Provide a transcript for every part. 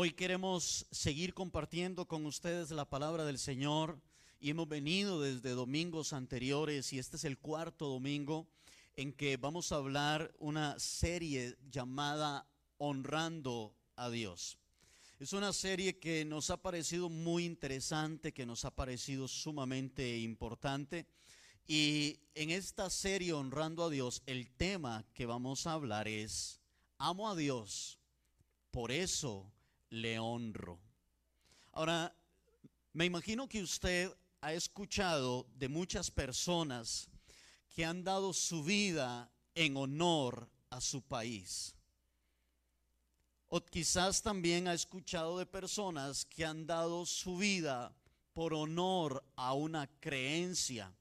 Hoy queremos seguir compartiendo con ustedes la palabra del Señor y hemos venido desde domingos anteriores y este es el cuarto domingo en que vamos a hablar una serie llamada Honrando a Dios. Es una serie que nos ha parecido muy interesante, que nos ha parecido sumamente importante. Y en esta serie Honrando a Dios, el tema que vamos a hablar es, amo a Dios, por eso le honro. Ahora, me imagino que usted ha escuchado de muchas personas que han dado su vida en honor a su país. O quizás también ha escuchado de personas que han dado su vida por honor a una creencia.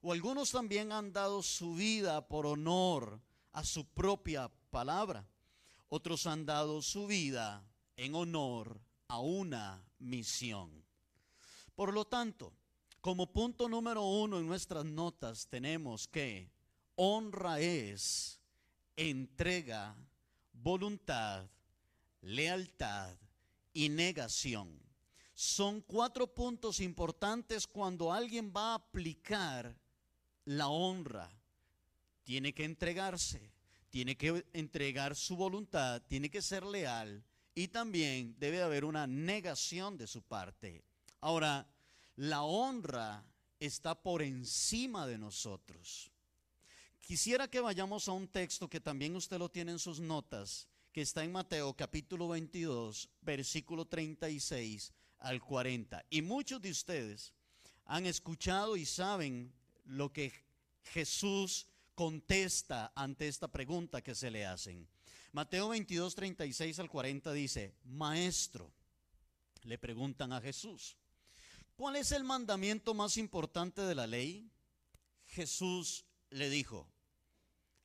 O algunos también han dado su vida por honor a su propia palabra. Otros han dado su vida en honor a una misión. Por lo tanto, como punto número uno en nuestras notas tenemos que honra es entrega, voluntad, lealtad y negación. Son cuatro puntos importantes cuando alguien va a aplicar la honra. Tiene que entregarse, tiene que entregar su voluntad, tiene que ser leal y también debe haber una negación de su parte. Ahora, la honra está por encima de nosotros. Quisiera que vayamos a un texto que también usted lo tiene en sus notas, que está en Mateo capítulo 22, versículo 36 al 40. Y muchos de ustedes han escuchado y saben lo que Jesús contesta ante esta pregunta que se le hacen. Mateo 22, 36 al 40 dice, Maestro, le preguntan a Jesús, ¿cuál es el mandamiento más importante de la ley? Jesús le dijo,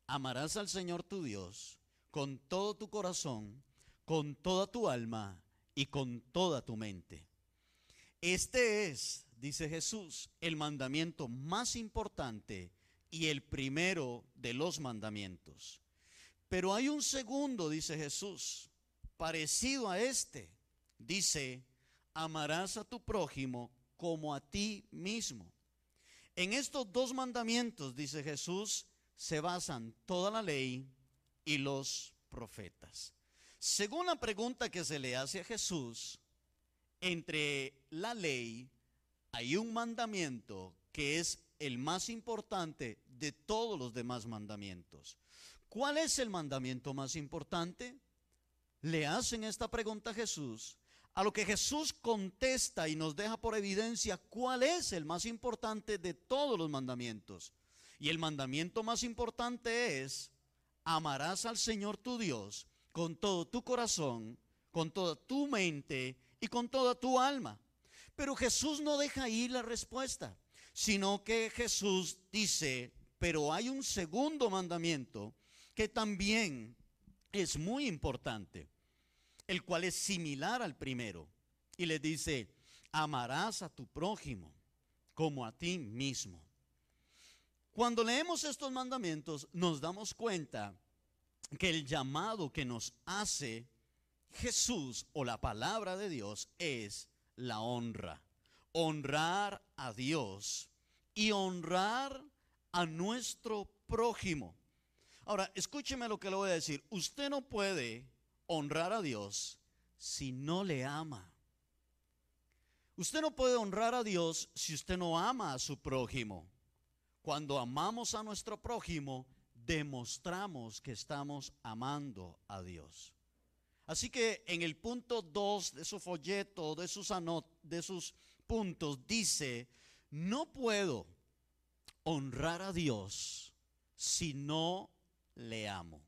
amarás al Señor tu Dios con todo tu corazón, con toda tu alma y con toda tu mente. Este es, dice Jesús, el mandamiento más importante y el primero de los mandamientos. Pero hay un segundo, dice Jesús, parecido a este. Dice, amarás a tu prójimo como a ti mismo. En estos dos mandamientos, dice Jesús, se basan toda la ley y los profetas. Según la pregunta que se le hace a Jesús, entre la ley hay un mandamiento que es el más importante de todos los demás mandamientos. ¿Cuál es el mandamiento más importante? Le hacen esta pregunta a Jesús, a lo que Jesús contesta y nos deja por evidencia cuál es el más importante de todos los mandamientos. Y el mandamiento más importante es, amarás al Señor tu Dios con todo tu corazón, con toda tu mente y con toda tu alma. Pero Jesús no deja ahí la respuesta, sino que Jesús dice, pero hay un segundo mandamiento que también es muy importante, el cual es similar al primero. Y le dice, amarás a tu prójimo como a ti mismo. Cuando leemos estos mandamientos nos damos cuenta que el llamado que nos hace Jesús o la palabra de Dios es la honra. Honrar a Dios y honrar a nuestro prójimo. Ahora, escúcheme lo que le voy a decir. Usted no puede honrar a Dios si no le ama. Usted no puede honrar a Dios si usted no ama a su prójimo. Cuando amamos a nuestro prójimo, demostramos que estamos amando a Dios. Así que en el punto 2 de su folleto, de sus, de sus puntos, dice, no puedo honrar a Dios si no le amo.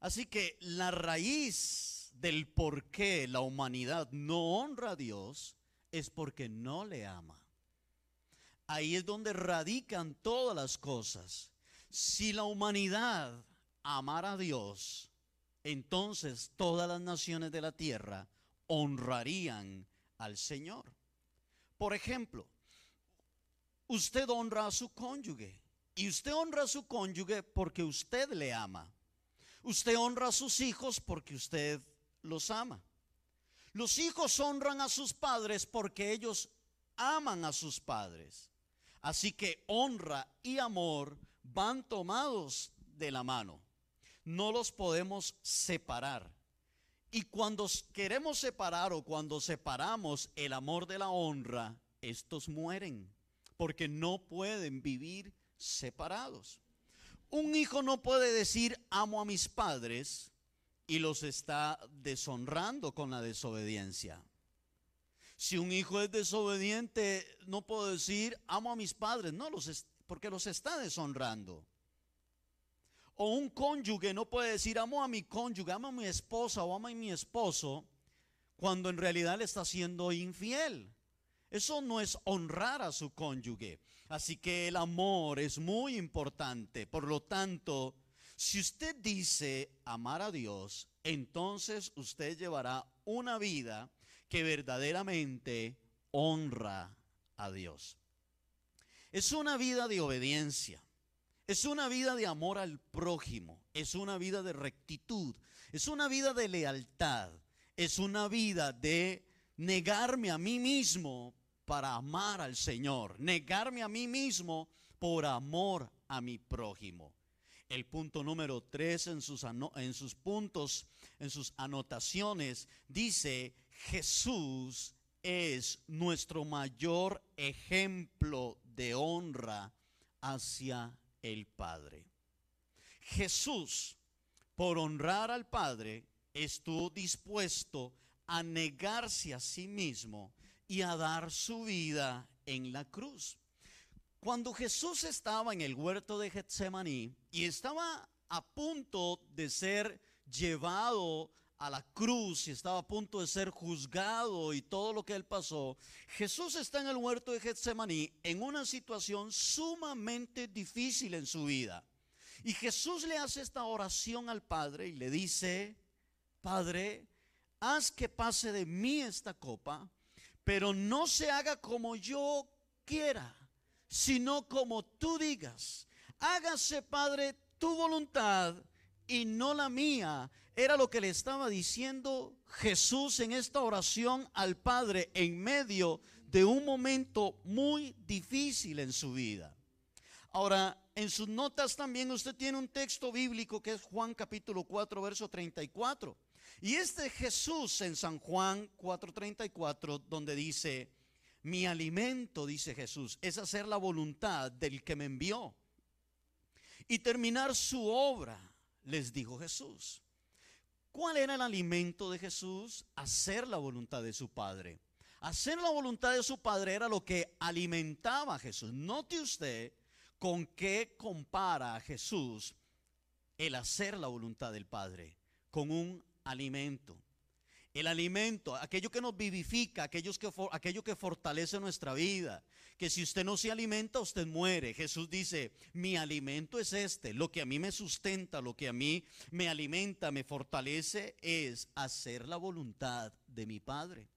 Así que la raíz del por qué la humanidad no honra a Dios es porque no le ama. Ahí es donde radican todas las cosas. Si la humanidad amara a Dios, entonces todas las naciones de la tierra honrarían al Señor. Por ejemplo, usted honra a su cónyuge. Y usted honra a su cónyuge porque usted le ama. Usted honra a sus hijos porque usted los ama. Los hijos honran a sus padres porque ellos aman a sus padres. Así que honra y amor van tomados de la mano. No los podemos separar. Y cuando queremos separar o cuando separamos el amor de la honra, estos mueren, porque no pueden vivir separados. Un hijo no puede decir amo a mis padres y los está deshonrando con la desobediencia. Si un hijo es desobediente, no puedo decir amo a mis padres, no, los porque los está deshonrando. O un cónyuge no puede decir amo a mi cónyuge, amo a mi esposa o amo a mi esposo, cuando en realidad le está siendo infiel. Eso no es honrar a su cónyuge. Así que el amor es muy importante. Por lo tanto, si usted dice amar a Dios, entonces usted llevará una vida que verdaderamente honra a Dios. Es una vida de obediencia. Es una vida de amor al prójimo. Es una vida de rectitud. Es una vida de lealtad. Es una vida de negarme a mí mismo para amar al Señor, negarme a mí mismo por amor a mi prójimo. El punto número tres en sus, en sus puntos, en sus anotaciones, dice, Jesús es nuestro mayor ejemplo de honra hacia el Padre. Jesús, por honrar al Padre, estuvo dispuesto a negarse a sí mismo y a dar su vida en la cruz. Cuando Jesús estaba en el huerto de Getsemaní y estaba a punto de ser llevado a la cruz y estaba a punto de ser juzgado y todo lo que él pasó, Jesús está en el huerto de Getsemaní en una situación sumamente difícil en su vida. Y Jesús le hace esta oración al Padre y le dice, Padre, haz que pase de mí esta copa, pero no se haga como yo quiera, sino como tú digas. Hágase, Padre, tu voluntad y no la mía. Era lo que le estaba diciendo Jesús en esta oración al Padre en medio de un momento muy difícil en su vida. Ahora, en sus notas también usted tiene un texto bíblico que es Juan capítulo 4, verso 34. Y este Jesús en San Juan 4:34, donde dice, mi alimento, dice Jesús, es hacer la voluntad del que me envió y terminar su obra, les dijo Jesús. ¿Cuál era el alimento de Jesús? Hacer la voluntad de su Padre. Hacer la voluntad de su Padre era lo que alimentaba a Jesús. Note usted con qué compara a Jesús el hacer la voluntad del Padre. Con un alimento. El alimento, aquello que nos vivifica, aquello que, aquello que fortalece nuestra vida. Que si usted no se alimenta, usted muere. Jesús dice, mi alimento es este. Lo que a mí me sustenta, lo que a mí me alimenta, me fortalece, es hacer la voluntad de mi Padre.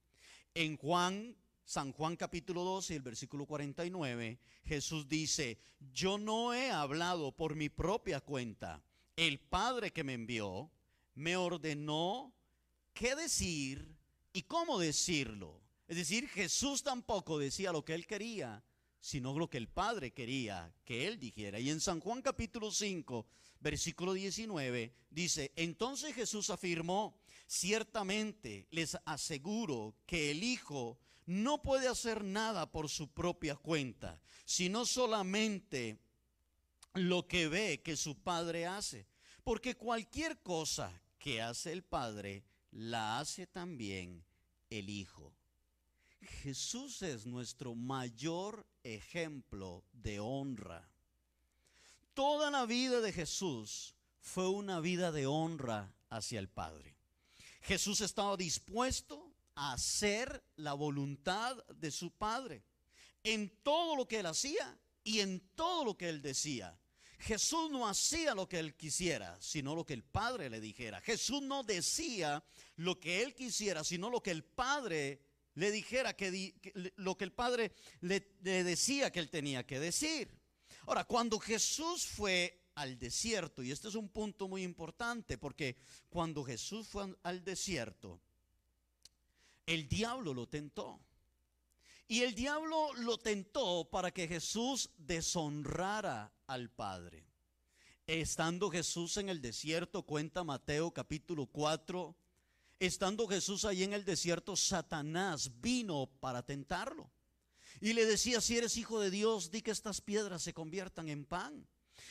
En Juan, San Juan capítulo 12, el versículo 49, Jesús dice, yo no he hablado por mi propia cuenta. El Padre que me envió me ordenó qué decir y cómo decirlo. Es decir, Jesús tampoco decía lo que él quería, sino lo que el Padre quería que él dijera. Y en San Juan capítulo 5, versículo 19, dice, entonces Jesús afirmó, ciertamente les aseguro que el Hijo no puede hacer nada por su propia cuenta, sino solamente lo que ve que su Padre hace. Porque cualquier cosa que hace el Padre, la hace también el Hijo. Jesús es nuestro mayor ejemplo de honra. Toda la vida de Jesús fue una vida de honra hacia el Padre. Jesús estaba dispuesto a hacer la voluntad de su Padre en todo lo que él hacía y en todo lo que él decía. Jesús no hacía lo que él quisiera, sino lo que el Padre le dijera. Jesús no decía lo que él quisiera, sino lo que el Padre le dijera, que, lo que el Padre le, le decía que él tenía que decir. Ahora, cuando Jesús fue al desierto. Y este es un punto muy importante porque cuando Jesús fue al desierto, el diablo lo tentó. Y el diablo lo tentó para que Jesús deshonrara al Padre. Estando Jesús en el desierto, cuenta Mateo capítulo 4, estando Jesús ahí en el desierto, Satanás vino para tentarlo. Y le decía, si eres hijo de Dios, di que estas piedras se conviertan en pan.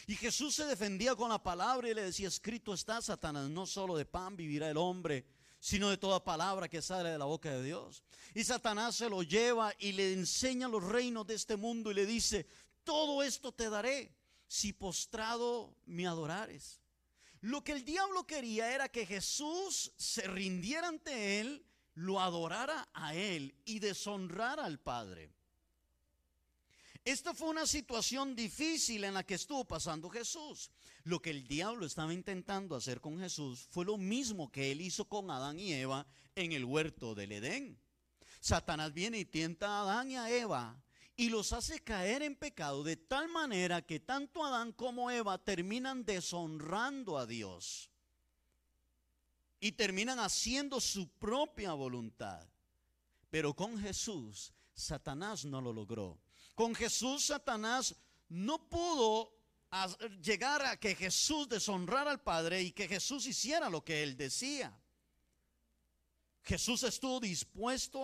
Y Jesús se defendía con la palabra y le decía, escrito está, Satanás, no solo de pan vivirá el hombre, sino de toda palabra que sale de la boca de Dios. Y Satanás se lo lleva y le enseña los reinos de este mundo y le dice, todo esto te daré si postrado me adorares. Lo que el diablo quería era que Jesús se rindiera ante él, lo adorara a él y deshonrara al Padre. Esta fue una situación difícil en la que estuvo pasando Jesús. Lo que el diablo estaba intentando hacer con Jesús fue lo mismo que él hizo con Adán y Eva en el huerto del Edén. Satanás viene y tienta a Adán y a Eva y los hace caer en pecado de tal manera que tanto Adán como Eva terminan deshonrando a Dios y terminan haciendo su propia voluntad. Pero con Jesús, Satanás no lo logró. Con Jesús, Satanás no pudo llegar a que Jesús deshonrara al Padre y que Jesús hiciera lo que él decía. Jesús estuvo dispuesto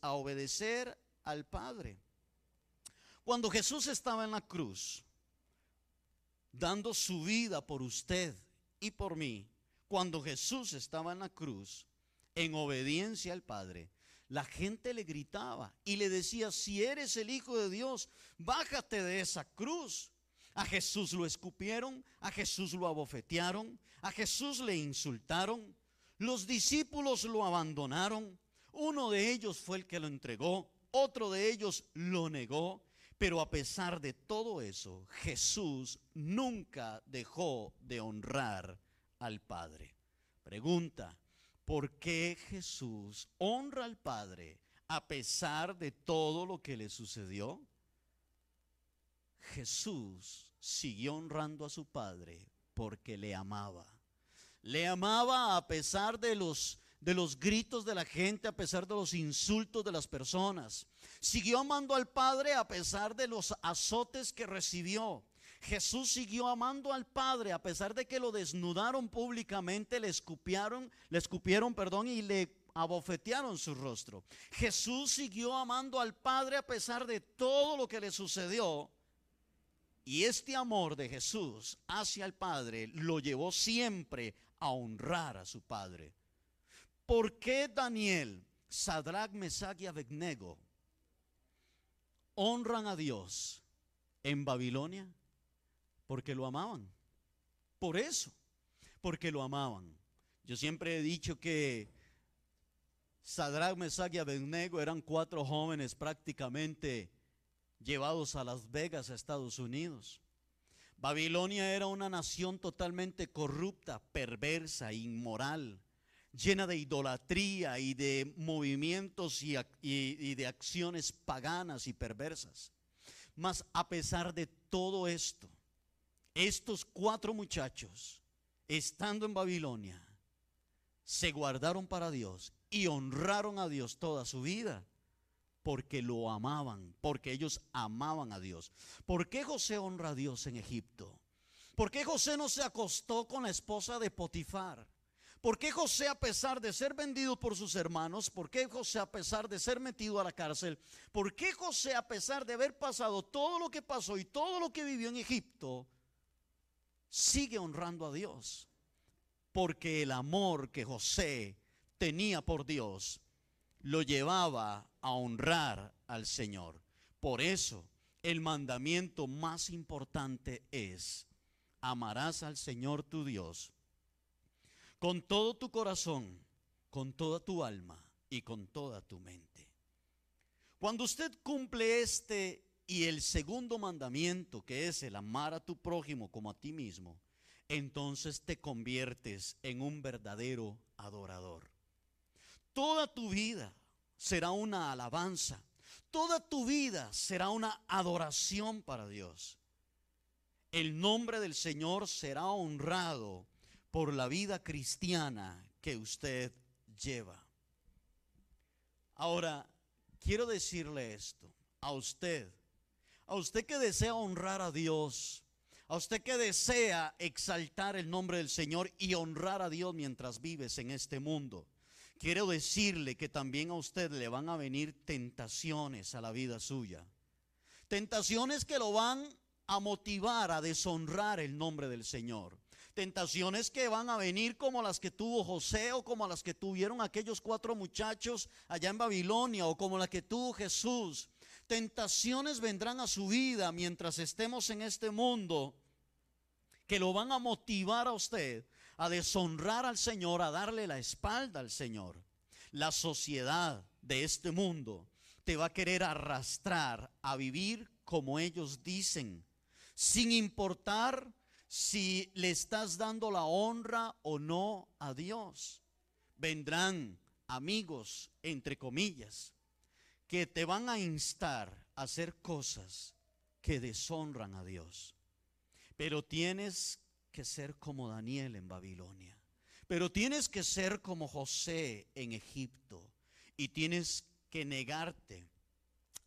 a obedecer al Padre. Cuando Jesús estaba en la cruz, dando su vida por usted y por mí, cuando Jesús estaba en la cruz, en obediencia al Padre, la gente le gritaba y le decía, si eres el Hijo de Dios, bájate de esa cruz. A Jesús lo escupieron, a Jesús lo abofetearon, a Jesús le insultaron. Los discípulos lo abandonaron. Uno de ellos fue el que lo entregó, otro de ellos lo negó. Pero a pesar de todo eso, Jesús nunca dejó de honrar al Padre. Pregunta, ¿Por qué Jesús honra al Padre a pesar de todo lo que le sucedió? Jesús siguió honrando a su Padre porque le amaba. Le amaba a pesar de los de los gritos de la gente, a pesar de los insultos de las personas. Siguió amando al Padre a pesar de los azotes que recibió. Jesús siguió amando al Padre a pesar de que lo desnudaron públicamente, le escupieron, le escupieron, perdón, y le abofetearon su rostro. Jesús siguió amando al Padre a pesar de todo lo que le sucedió. Y este amor de Jesús hacia el Padre lo llevó siempre a honrar a su Padre. ¿Por qué Daniel, Sadrach, Mesach y Abednego honran a Dios en Babilonia? Porque lo amaban. Por eso, porque lo amaban. Yo siempre he dicho que Sadrach, Mesach y Abednego eran cuatro jóvenes prácticamente llevados a Las Vegas, a Estados Unidos. Babilonia era una nación totalmente corrupta, perversa, inmoral, llena de idolatría y de movimientos y, y de acciones paganas y perversas. Mas a pesar de todo esto, estos cuatro muchachos, estando en Babilonia, se guardaron para Dios y honraron a Dios toda su vida porque lo amaban, porque ellos amaban a Dios. ¿Por qué José honra a Dios en Egipto? ¿Por qué José no se acostó con la esposa de Potifar? ¿Por qué José, a pesar de ser vendido por sus hermanos, por qué José, a pesar de ser metido a la cárcel, por qué José, a pesar de haber pasado todo lo que pasó y todo lo que vivió en Egipto, sigue honrando a Dios. Porque el amor que José tenía por Dios lo llevaba a honrar al Señor. Por eso el mandamiento más importante es, amarás al Señor tu Dios con todo tu corazón, con toda tu alma y con toda tu mente. Cuando usted cumple este y el segundo mandamiento, que es el amar a tu prójimo como a ti mismo, entonces te conviertes en un verdadero adorador. Toda tu vida será una alabanza. Toda tu vida será una adoración para Dios. el nombre del Señor será honrado por la vida cristiana que usted lleva. Ahora, quiero decirle esto a usted, a usted que desea honrar a Dios, a usted que desea exaltar el nombre del Señor y honrar a Dios mientras vives en este mundo. Quiero decirle que también a usted le van a venir tentaciones a la vida suya. Tentaciones que lo van a motivar a deshonrar el nombre del Señor. Tentaciones que van a venir como las que tuvo José o como las que tuvieron aquellos cuatro muchachos allá en Babilonia o como las que tuvo Jesús. Tentaciones vendrán a su vida mientras estemos en este mundo que lo van a motivar a usted a deshonrar al Señor, a darle la espalda al Señor. La sociedad de este mundo te va a querer arrastrar a vivir como ellos dicen, sin importar si le estás dando la honra o no a Dios. Vendrán amigos, entre comillas, que te van a instar a hacer cosas que deshonran a Dios. Pero tienes que ser como Daniel en Babilonia. Pero tienes que ser como José en Egipto. Y tienes que negarte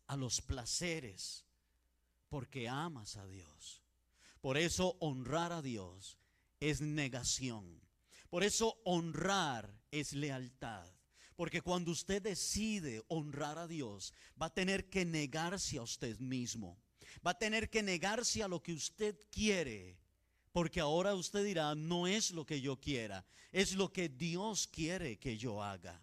a los placeres porque amas a Dios. Por eso honrar a Dios es negación. Por eso honrar es lealtad. Porque cuando usted decide honrar a Dios, va a tener que negarse a usted mismo. Va a tener que negarse a lo que usted quiere porque ahora usted dirá, no es lo que yo quiera, es lo que Dios quiere que yo haga.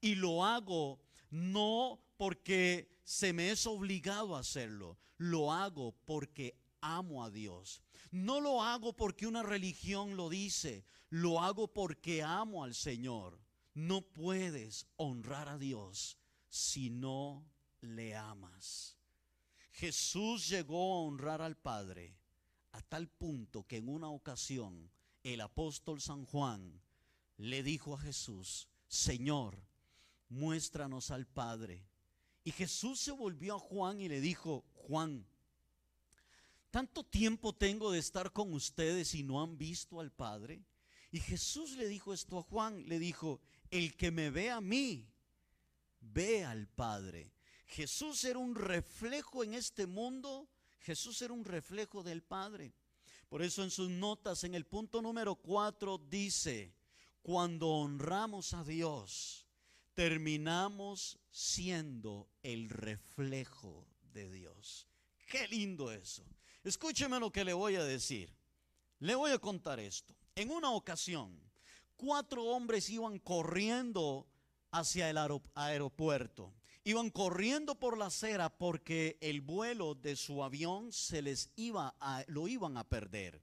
Y lo hago no porque se me es obligado a hacerlo, lo hago porque amo a Dios. No lo hago porque una religión lo dice, lo hago porque amo al Señor. No puedes honrar a Dios si no le amas. Jesús llegó a honrar al Padre a tal punto que en una ocasión el apóstol San Juan le dijo a Jesús, Señor, muéstranos al Padre. Y Jesús se volvió a Juan y le dijo, Juan, tanto tiempo tengo de estar con ustedes y no han visto al Padre. Y Jesús le dijo esto a Juan, le dijo, el que me ve a mí, ve al Padre. Jesús era un reflejo en este mundo Jesús era un reflejo del Padre. Por eso en sus notas, en el punto número 4, dice, cuando honramos a Dios, terminamos siendo el reflejo de Dios. Qué lindo eso. Escúcheme lo que le voy a decir. Le voy a contar esto. En una ocasión, cuatro hombres iban corriendo hacia el aeropuerto Iban corriendo por la acera porque el vuelo de su avión se les iba a, lo iban a perder.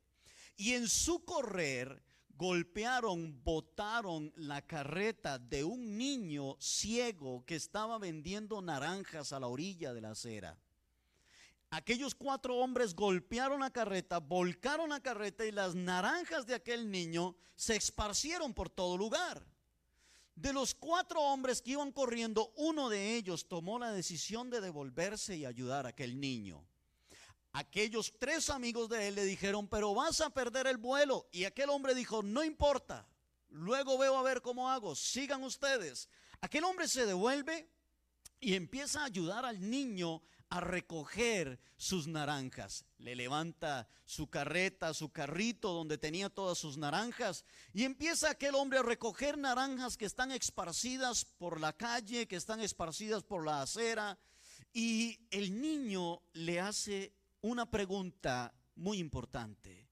Y en su correr golpearon, botaron la carreta de un niño ciego que estaba vendiendo naranjas a la orilla de la acera. Aquellos cuatro hombres golpearon la carreta, volcaron la carreta y las naranjas de aquel niño se esparcieron por todo lugar. De los cuatro hombres que iban corriendo, uno de ellos tomó la decisión de devolverse y ayudar a aquel niño. Aquellos tres amigos de él le dijeron, pero vas a perder el vuelo. Y aquel hombre dijo, no importa, luego veo a ver cómo hago, sigan ustedes. Aquel hombre se devuelve y empieza a ayudar al niño a recoger sus naranjas. Le levanta su carreta, su carrito donde tenía todas sus naranjas y empieza aquel hombre a recoger naranjas que están esparcidas por la calle, que están esparcidas por la acera. Y el niño le hace una pregunta muy importante.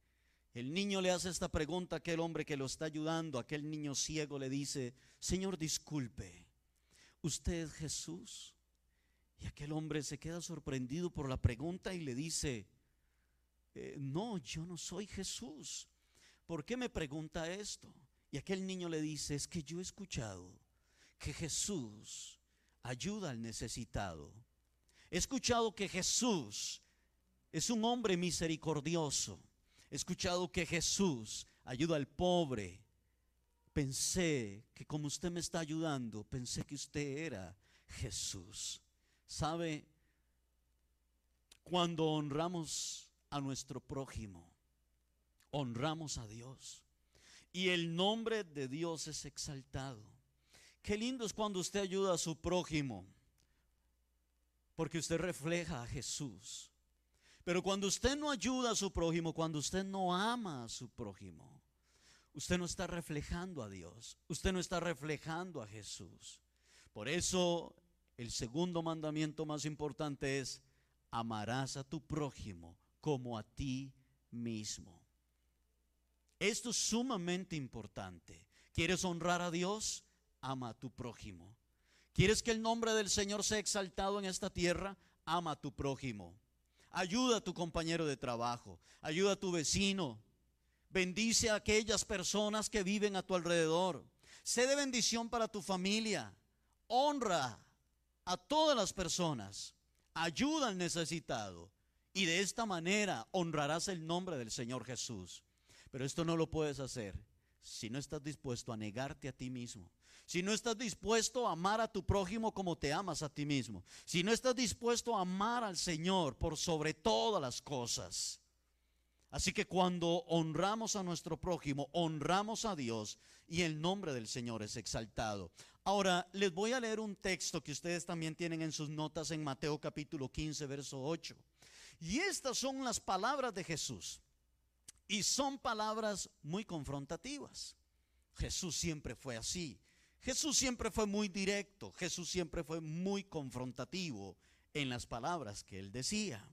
El niño le hace esta pregunta a aquel hombre que lo está ayudando, aquel niño ciego le dice, Señor, disculpe, ¿usted es Jesús? Y aquel hombre se queda sorprendido por la pregunta y le dice, eh, no, yo no soy Jesús. ¿Por qué me pregunta esto? Y aquel niño le dice, es que yo he escuchado que Jesús ayuda al necesitado. He escuchado que Jesús es un hombre misericordioso. He escuchado que Jesús ayuda al pobre. Pensé que como usted me está ayudando, pensé que usted era Jesús. ¿Sabe? Cuando honramos a nuestro prójimo, honramos a Dios. Y el nombre de Dios es exaltado. Qué lindo es cuando usted ayuda a su prójimo, porque usted refleja a Jesús. Pero cuando usted no ayuda a su prójimo, cuando usted no ama a su prójimo, usted no está reflejando a Dios, usted no está reflejando a Jesús. Por eso el segundo mandamiento más importante es, amarás a tu prójimo como a ti mismo. Esto es sumamente importante. ¿Quieres honrar a Dios? Ama a tu prójimo. ¿Quieres que el nombre del Señor sea exaltado en esta tierra? Ama a tu prójimo. Ayuda a tu compañero de trabajo. Ayuda a tu vecino. Bendice a aquellas personas que viven a tu alrededor. Sé de bendición para tu familia. Honra a todas las personas. Ayuda al necesitado. Y de esta manera honrarás el nombre del Señor Jesús. Pero esto no lo puedes hacer si no estás dispuesto a negarte a ti mismo. Si no estás dispuesto a amar a tu prójimo como te amas a ti mismo. Si no estás dispuesto a amar al Señor por sobre todas las cosas. Así que cuando honramos a nuestro prójimo, honramos a Dios y el nombre del Señor es exaltado. Ahora, les voy a leer un texto que ustedes también tienen en sus notas en Mateo capítulo 15, verso 8. Y estas son las palabras de Jesús. Y son palabras muy confrontativas. Jesús siempre fue así. Jesús siempre fue muy directo. Jesús siempre fue muy confrontativo en las palabras que él decía.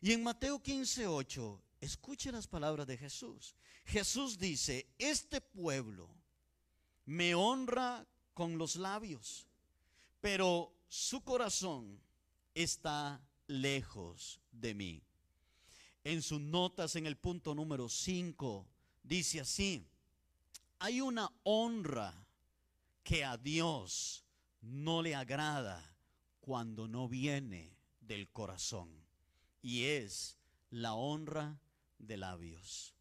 Y en Mateo 15, 8, escuche las palabras de Jesús. Jesús dice, este pueblo me honra con los labios, pero su corazón está lejos de mí. En sus notas en el punto número 5 dice así, hay una honra que a Dios no le agrada cuando no viene del corazón y es la honra de labios.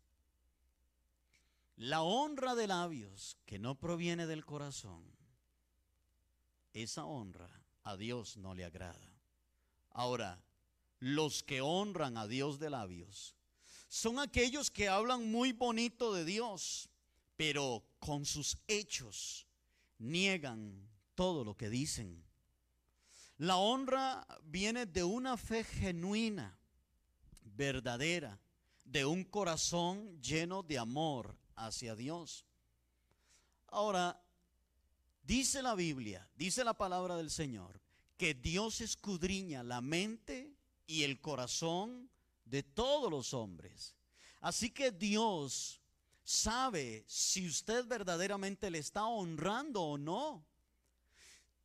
La honra de labios que no proviene del corazón, esa honra a Dios no le agrada. Ahora, los que honran a Dios de labios son aquellos que hablan muy bonito de Dios, pero con sus hechos niegan todo lo que dicen. La honra viene de una fe genuina, verdadera, de un corazón lleno de amor hacia Dios. Ahora, dice la Biblia, dice la palabra del Señor, que Dios escudriña la mente y el corazón de todos los hombres. Así que Dios sabe si usted verdaderamente le está honrando o no.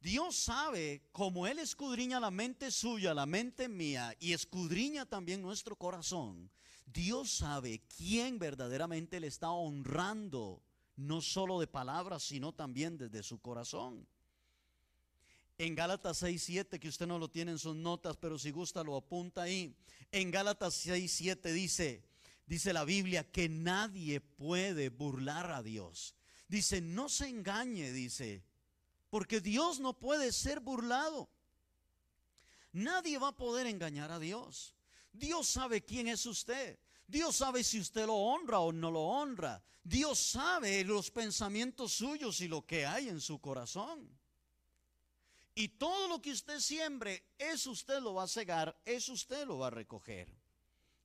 Dios sabe como Él escudriña la mente suya, la mente mía y escudriña también nuestro corazón. Dios sabe quién verdaderamente le está honrando, no solo de palabras, sino también desde su corazón. En Gálatas 6, 7, que usted no lo tiene en sus notas, pero si gusta lo apunta ahí. En Gálatas 6, 7 dice, dice la Biblia que nadie puede burlar a Dios. Dice, no se engañe, dice, porque Dios no puede ser burlado. Nadie va a poder engañar a Dios. Dios sabe quién es usted. Dios sabe si usted lo honra o no lo honra. Dios sabe los pensamientos suyos y lo que hay en su corazón. Y todo lo que usted siembre, eso usted lo va a cegar, eso usted lo va a recoger.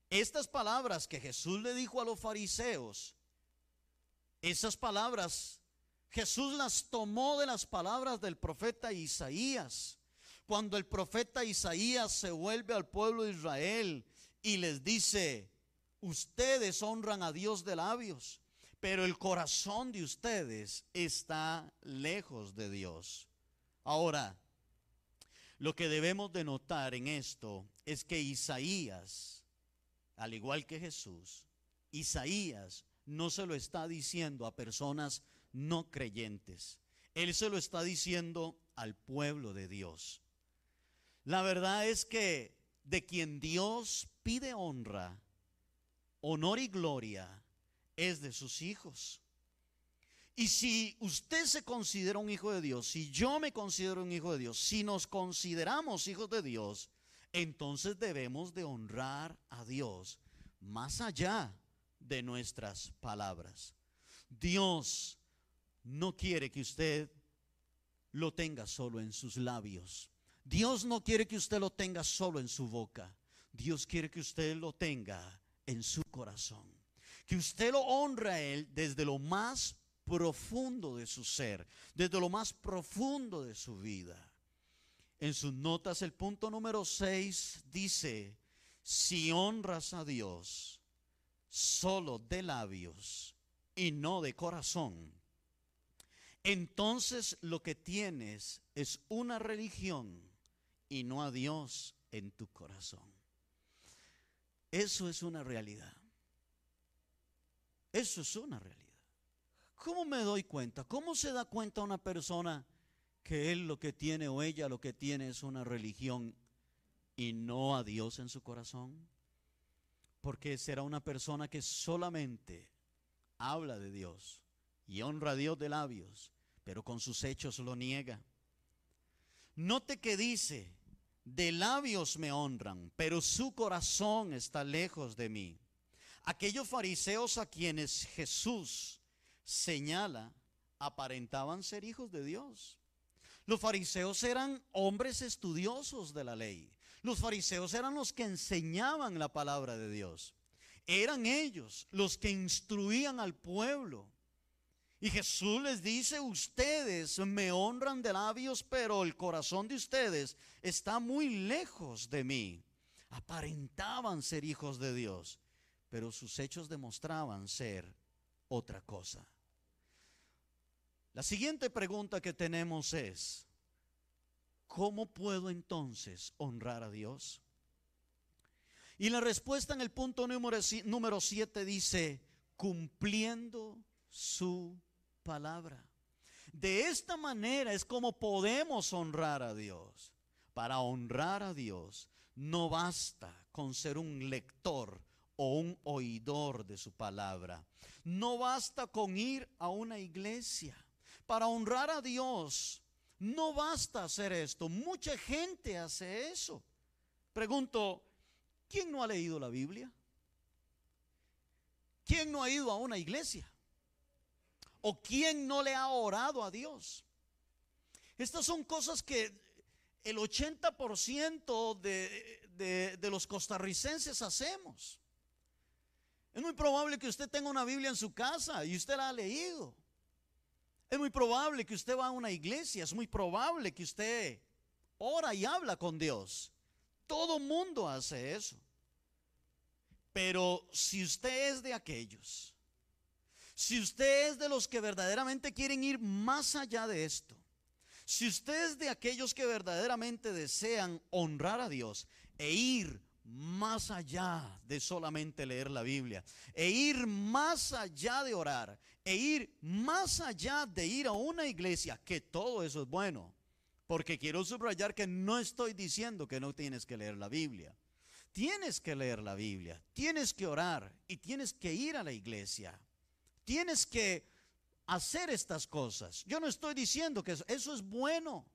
Estas palabras que Jesús le dijo a los fariseos, esas palabras, Jesús las tomó de las palabras del profeta Isaías. Cuando el profeta Isaías se vuelve al pueblo de Israel y les dice, ustedes honran a Dios de labios, pero el corazón de ustedes está lejos de Dios. Ahora, lo que debemos de notar en esto es que Isaías, al igual que Jesús, Isaías no se lo está diciendo a personas no creyentes. Él se lo está diciendo al pueblo de Dios. La verdad es que de quien Dios pide honra, honor y gloria, es de sus hijos. Y si usted se considera un hijo de Dios, si yo me considero un hijo de Dios, si nos consideramos hijos de Dios, entonces debemos de honrar a Dios más allá de nuestras palabras. Dios no quiere que usted lo tenga solo en sus labios. Dios no quiere que usted lo tenga solo en su boca. Dios quiere que usted lo tenga en su corazón. Que usted lo honra a Él desde lo más profundo de su ser, desde lo más profundo de su vida. En sus notas el punto número 6 dice, si honras a Dios solo de labios y no de corazón, entonces lo que tienes es una religión y no a Dios en tu corazón. Eso es una realidad. Eso es una realidad. ¿Cómo me doy cuenta? ¿Cómo se da cuenta una persona que él lo que tiene o ella lo que tiene es una religión y no a Dios en su corazón? Porque será una persona que solamente habla de Dios y honra a Dios de labios, pero con sus hechos lo niega. Note que dice, de labios me honran, pero su corazón está lejos de mí. Aquellos fariseos a quienes Jesús señala, aparentaban ser hijos de Dios. Los fariseos eran hombres estudiosos de la ley. Los fariseos eran los que enseñaban la palabra de Dios. Eran ellos los que instruían al pueblo. Y Jesús les dice, ustedes me honran de labios, pero el corazón de ustedes está muy lejos de mí. Aparentaban ser hijos de Dios, pero sus hechos demostraban ser otra cosa. La siguiente pregunta que tenemos es, ¿cómo puedo entonces honrar a Dios? Y la respuesta en el punto número 7 dice, cumpliendo su palabra. De esta manera es como podemos honrar a Dios. Para honrar a Dios no basta con ser un lector o un oidor de su palabra. No basta con ir a una iglesia para honrar a Dios, no basta hacer esto. Mucha gente hace eso. Pregunto, ¿quién no ha leído la Biblia? ¿Quién no ha ido a una iglesia? ¿O quién no le ha orado a Dios? Estas son cosas que el 80% de, de, de, los costarricenses hacemos. Es muy probable que usted tenga una Biblia en su casa y usted la ha leído. Es muy probable que usted va a una iglesia, es muy probable que usted ora y habla con Dios. Todo mundo hace eso. Pero si usted es de aquellos, si usted es de los que verdaderamente quieren ir más allá de esto, si usted es de aquellos que verdaderamente desean honrar a Dios e ir más allá de solamente leer la Biblia, e ir más allá de orar, e ir más allá de ir a una iglesia, que todo eso es bueno. Porque quiero subrayar que no estoy diciendo que no tienes que leer la Biblia. Tienes que leer la Biblia, tienes que orar y tienes que ir a la iglesia. Tienes que hacer estas cosas. Yo no estoy diciendo que eso, es bueno,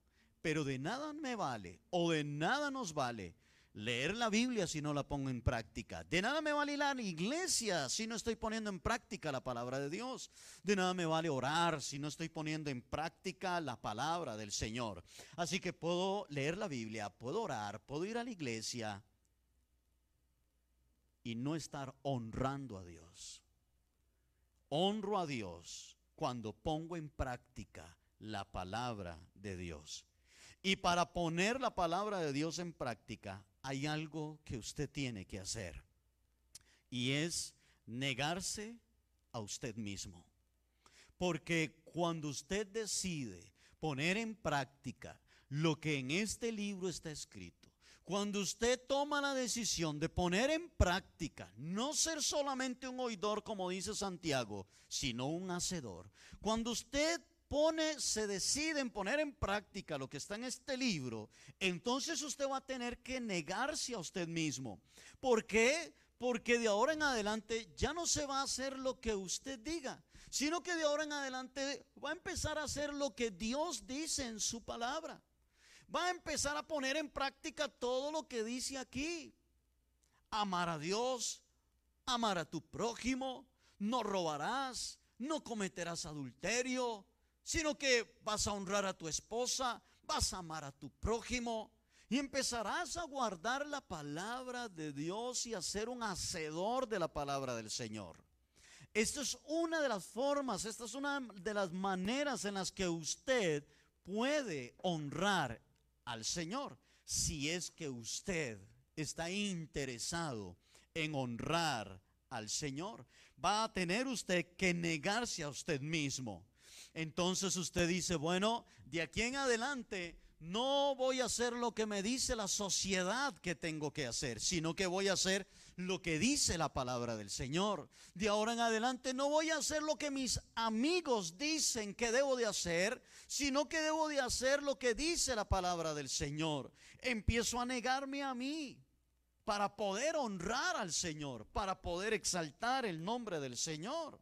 pero de nada me vale o de nada nos vale leer la Biblia si no la pongo en práctica. De nada me vale la iglesia si no estoy poniendo en práctica la palabra de Dios. De nada me vale orar si no estoy poniendo en práctica la palabra del Señor. Así que puedo leer la Biblia, puedo orar, puedo ir a la iglesia y no estar honrando a Dios. Honro a Dios cuando pongo en práctica la palabra de Dios. Y para poner la palabra de Dios en práctica, hay algo que usted tiene que hacer. Y es negarse a usted mismo. Porque cuando usted decide poner en práctica lo que en este libro está escrito, cuando usted toma la decisión de poner en práctica, no ser solamente un oidor como dice Santiago, sino un hacedor, cuando usted pone, se decide en poner en práctica lo que está en este libro, entonces usted va a tener que negarse a usted mismo. ¿Por qué? Porque de ahora en adelante ya no se va a hacer lo que usted diga, sino que de ahora en adelante va a empezar a hacer lo que Dios dice en su palabra. Va a empezar a poner en práctica todo lo que dice aquí. Amar a Dios, amar a tu prójimo, no robarás, no cometerás adulterio, sino que vas a honrar a tu esposa, vas a amar a tu prójimo y empezarás a guardar la palabra de Dios y a ser un hacedor de la palabra del Señor. Esta es una de las formas, esta es una de las maneras en las que usted puede honrar al Señor. Si es que usted está interesado en honrar al Señor, va a tener usted que negarse a usted mismo. Entonces usted dice, bueno, de aquí en adelante no voy a hacer lo que me dice la sociedad que tengo que hacer, sino que voy a hacer lo que dice la palabra del Señor. De ahora en adelante no voy a hacer lo que mis amigos dicen que debo de hacer, sino que debo de hacer lo que dice la palabra del Señor. Empiezo a negarme a mí para poder honrar al Señor, para poder exaltar el nombre del Señor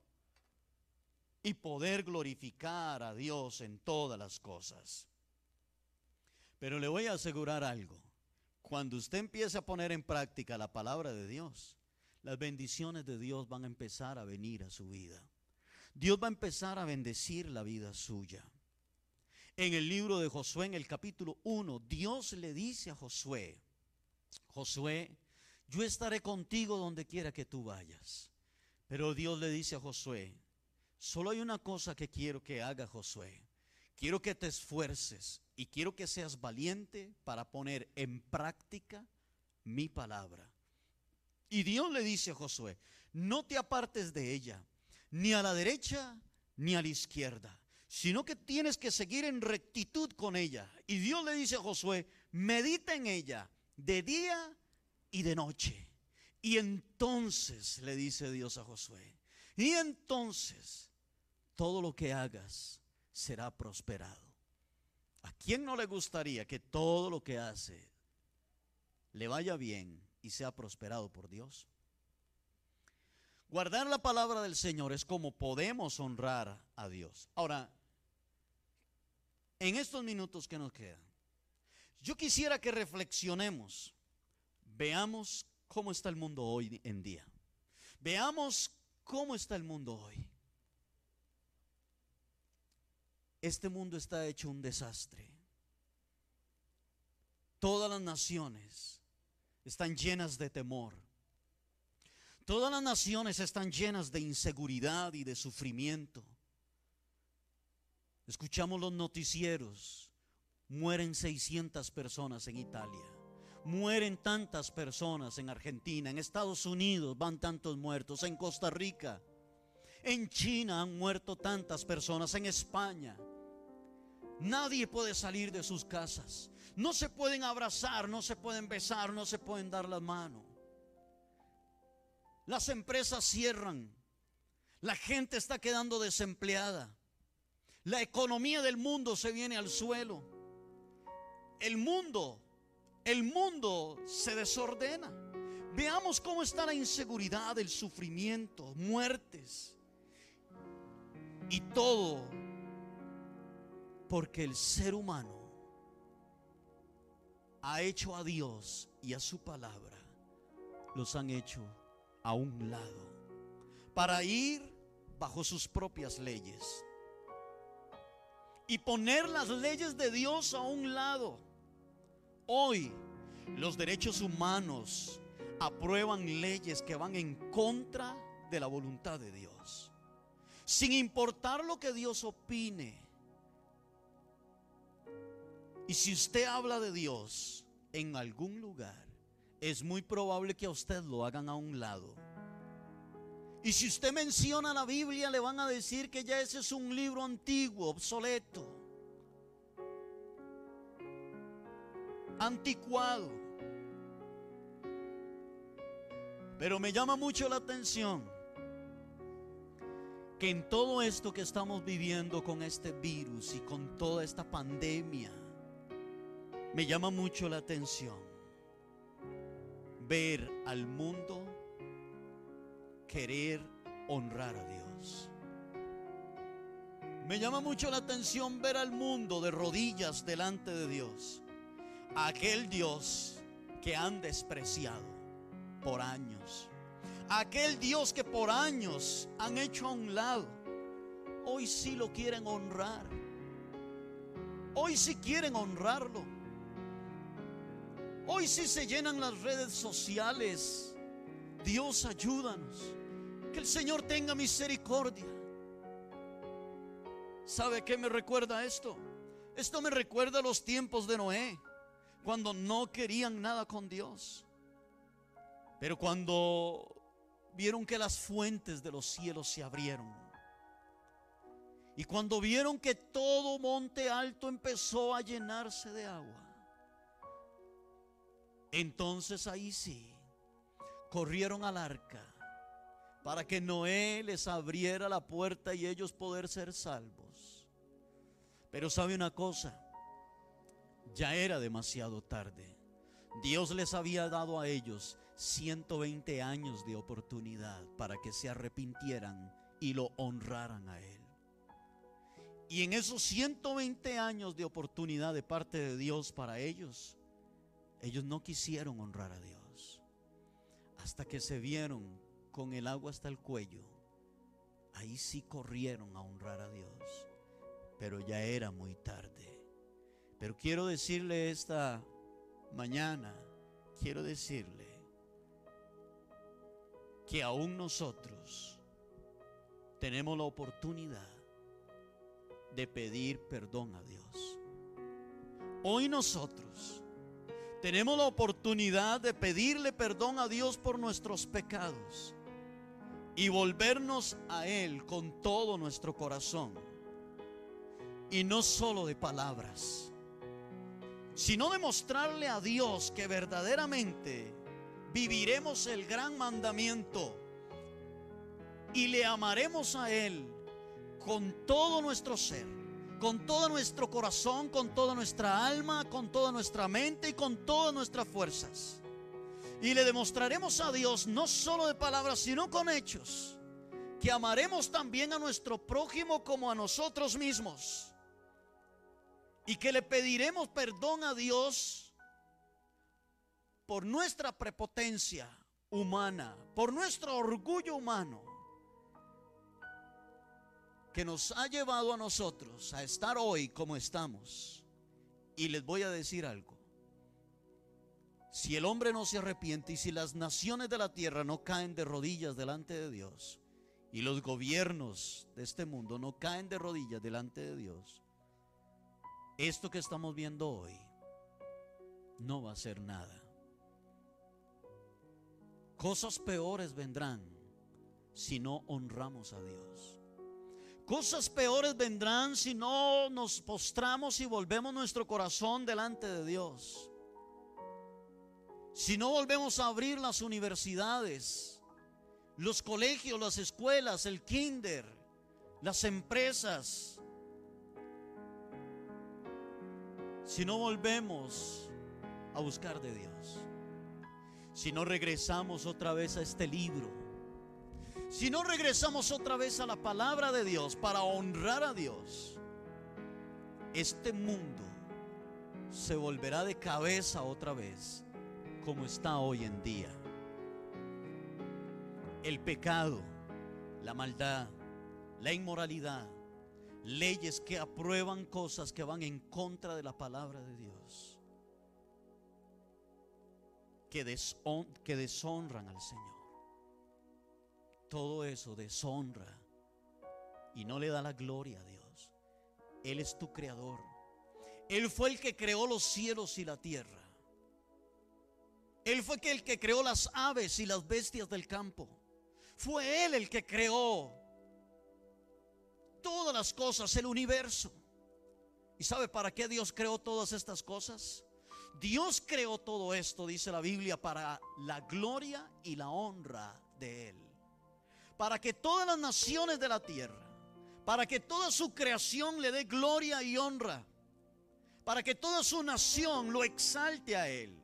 y poder glorificar a Dios en todas las cosas. Pero le voy a asegurar algo. Cuando usted empiece a poner en práctica la palabra de Dios, las bendiciones de Dios van a empezar a venir a su vida. Dios va a empezar a bendecir la vida suya. En el libro de Josué, en el capítulo 1, Dios le dice a Josué, Josué, yo estaré contigo donde quiera que tú vayas. Pero Dios le dice a Josué, solo hay una cosa que quiero que haga Josué. Quiero que te esfuerces y quiero que seas valiente para poner en práctica mi palabra. Y Dios le dice a Josué, no te apartes de ella, ni a la derecha ni a la izquierda, sino que tienes que seguir en rectitud con ella. Y Dios le dice a Josué, medita en ella de día y de noche. Y entonces le dice Dios a Josué, y entonces todo lo que hagas será prosperado. ¿A quién no le gustaría que todo lo que hace le vaya bien y sea prosperado por Dios? Guardar la palabra del Señor es como podemos honrar a Dios. Ahora, en estos minutos que nos quedan, yo quisiera que reflexionemos, veamos cómo está el mundo hoy en día. Veamos cómo está el mundo hoy. Este mundo está hecho un desastre. Todas las naciones están llenas de temor. Todas las naciones están llenas de inseguridad y de sufrimiento. Escuchamos los noticieros. Mueren 600 personas en Italia. Mueren tantas personas en Argentina. En Estados Unidos van tantos muertos. En Costa Rica. En China han muerto tantas personas. En España. Nadie puede salir de sus casas. No se pueden abrazar, no se pueden besar, no se pueden dar la mano. Las empresas cierran. La gente está quedando desempleada. La economía del mundo se viene al suelo. El mundo, el mundo se desordena. Veamos cómo está la inseguridad, el sufrimiento, muertes. Y todo porque el ser humano ha hecho a Dios y a su palabra, los han hecho a un lado, para ir bajo sus propias leyes y poner las leyes de Dios a un lado. Hoy los derechos humanos aprueban leyes que van en contra de la voluntad de Dios. Sin importar lo que Dios opine, y si usted habla de Dios en algún lugar, es muy probable que a usted lo hagan a un lado. Y si usted menciona la Biblia, le van a decir que ya ese es un libro antiguo, obsoleto, anticuado. Pero me llama mucho la atención que en todo esto que estamos viviendo con este virus y con toda esta pandemia, me llama mucho la atención ver al mundo querer honrar a Dios. Me llama mucho la atención ver al mundo de rodillas delante de Dios. aquel Dios que han despreciado por años. Aquel Dios que por años han hecho a un lado, hoy sí lo quieren honrar. Hoy sí quieren honrarlo. Hoy sí se llenan las redes sociales. Dios ayúdanos. Que el Señor tenga misericordia. ¿Sabe qué me recuerda esto? Esto me recuerda a los tiempos de Noé, cuando no querían nada con Dios. Pero cuando vieron que las fuentes de los cielos se abrieron, y cuando vieron que todo monte alto empezó a llenarse de agua, entonces ahí sí, corrieron al arca para que Noé les abriera la puerta y ellos poder ser salvos. Pero sabe una cosa, ya era demasiado tarde. Dios les había dado a ellos 120 años de oportunidad para que se arrepintieran y lo honraran a Él. Y en esos 120 años de oportunidad de parte de Dios para ellos, ellos no quisieron honrar a Dios. Hasta que se vieron con el agua hasta el cuello. Ahí sí corrieron a honrar a Dios. Pero ya era muy tarde. Pero quiero decirle esta mañana, quiero decirle que aún nosotros tenemos la oportunidad de pedir perdón a Dios. Hoy nosotros tenemos la oportunidad de pedirle perdón a Dios por nuestros pecados y volvernos a Él con todo nuestro corazón. Y no solo de palabras, sino demostrarle a Dios que verdaderamente viviremos el gran mandamiento y le amaremos a Él con todo nuestro ser, con todo nuestro corazón, con toda nuestra alma, con toda nuestra mente y con todas nuestras fuerzas. Y le demostraremos a Dios, no solo de palabras, sino con hechos, que amaremos también a nuestro prójimo como a nosotros mismos. Y que le pediremos perdón a Dios por nuestra prepotencia humana, por nuestro orgullo humano que nos ha llevado a nosotros a estar hoy como estamos. Y les voy a decir algo. Si el hombre no se arrepiente y si las naciones de la tierra no caen de rodillas delante de Dios y los gobiernos de este mundo no caen de rodillas delante de Dios, esto que estamos viendo hoy no va a ser nada. Cosas peores vendrán si no honramos a Dios. Cosas peores vendrán si no nos postramos y volvemos nuestro corazón delante de Dios. Si no volvemos a abrir las universidades, los colegios, las escuelas, el kinder, las empresas. Si no volvemos a buscar de Dios. Si no regresamos otra vez a este libro si no regresamos otra vez a la palabra de Dios para honrar a Dios, este mundo se volverá de cabeza otra vez como está hoy en día. El pecado, la maldad, la inmoralidad, leyes que aprueban cosas que van en contra de la palabra de Dios, que, deshonran al Señor todo eso deshonra y no le da la gloria a Dios. Él es tu creador. Él fue el que creó los cielos y la tierra. Él fue el que creó las aves y las bestias del campo. Fue Él el que creó todas las cosas, el universo. ¿Y sabe para qué Dios creó todas estas cosas? Dios creó todo esto, dice la Biblia, para la gloria y la honra de Él para que todas las naciones de la tierra, para que toda su creación le dé gloria y honra, para que toda su nación lo exalte a Él.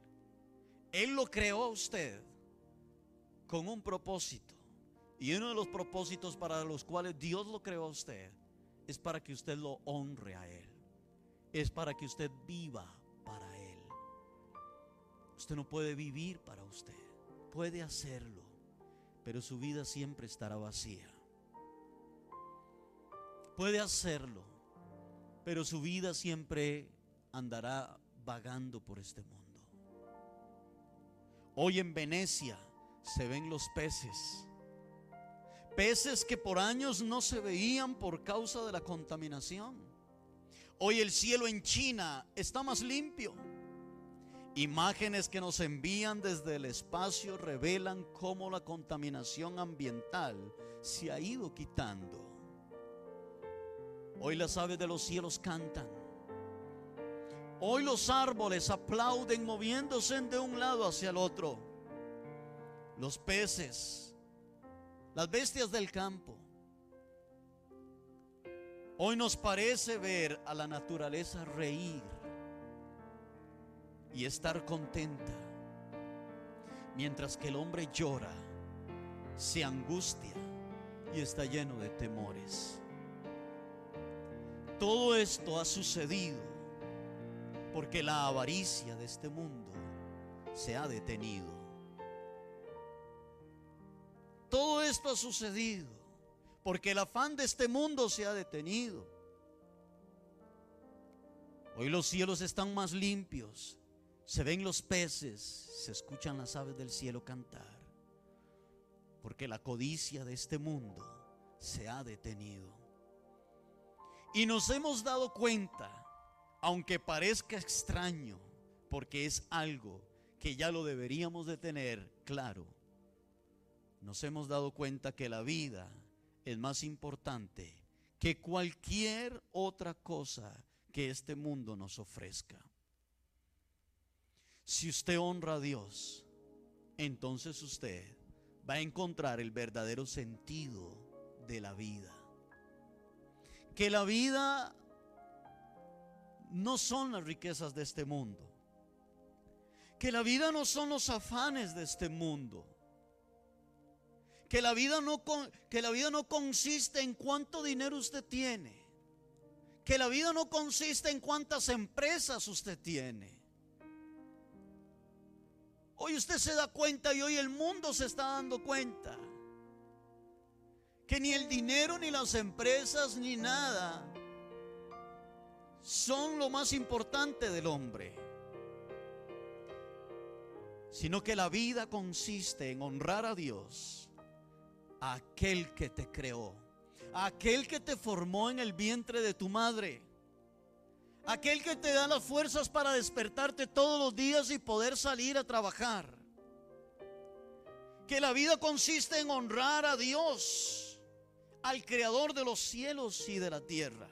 Él lo creó a usted con un propósito. Y uno de los propósitos para los cuales Dios lo creó a usted es para que usted lo honre a Él. Es para que usted viva para Él. Usted no puede vivir para usted. Puede hacerlo pero su vida siempre estará vacía. Puede hacerlo, pero su vida siempre andará vagando por este mundo. Hoy en Venecia se ven los peces. Peces que por años no se veían por causa de la contaminación. Hoy el cielo en China está más limpio. Imágenes que nos envían desde el espacio revelan cómo la contaminación ambiental se ha ido quitando. Hoy las aves de los cielos cantan. Hoy los árboles aplauden moviéndose de un lado hacia el otro. Los peces, las bestias del campo. Hoy nos parece ver a la naturaleza reír y estar contenta, mientras que el hombre llora, se angustia y está lleno de temores. Todo esto ha sucedido porque la avaricia de este mundo se ha detenido. Todo esto ha sucedido porque el afán de este mundo se ha detenido. Hoy los cielos están más limpios, se ven los peces, se escuchan las aves del cielo cantar, porque la codicia de este mundo se ha detenido. Y nos hemos dado cuenta aunque parezca extraño, porque es algo que ya lo deberíamos de tener claro, nos hemos dado cuenta que la vida es más importante que cualquier otra cosa que este mundo nos ofrezca. Si usted honra a Dios, entonces usted va a encontrar el verdadero sentido de la vida. Que la vida no son las riquezas de este mundo. Que la vida no son los afanes de este mundo. Que la vida no, que la vida no consiste en cuánto dinero usted tiene. Que la vida no consiste en cuántas empresas usted tiene. Hoy usted se da cuenta y hoy el mundo se está dando cuenta que ni el dinero, ni las empresas, ni nada son lo más importante del hombre, sino que la vida consiste en honrar a Dios, a aquel que te creó, a aquel que te formó en el vientre de tu madre, aquel que te da las fuerzas para despertarte todos los días y poder salir a trabajar. Que la vida consiste en honrar a Dios, al creador de los cielos y de la tierra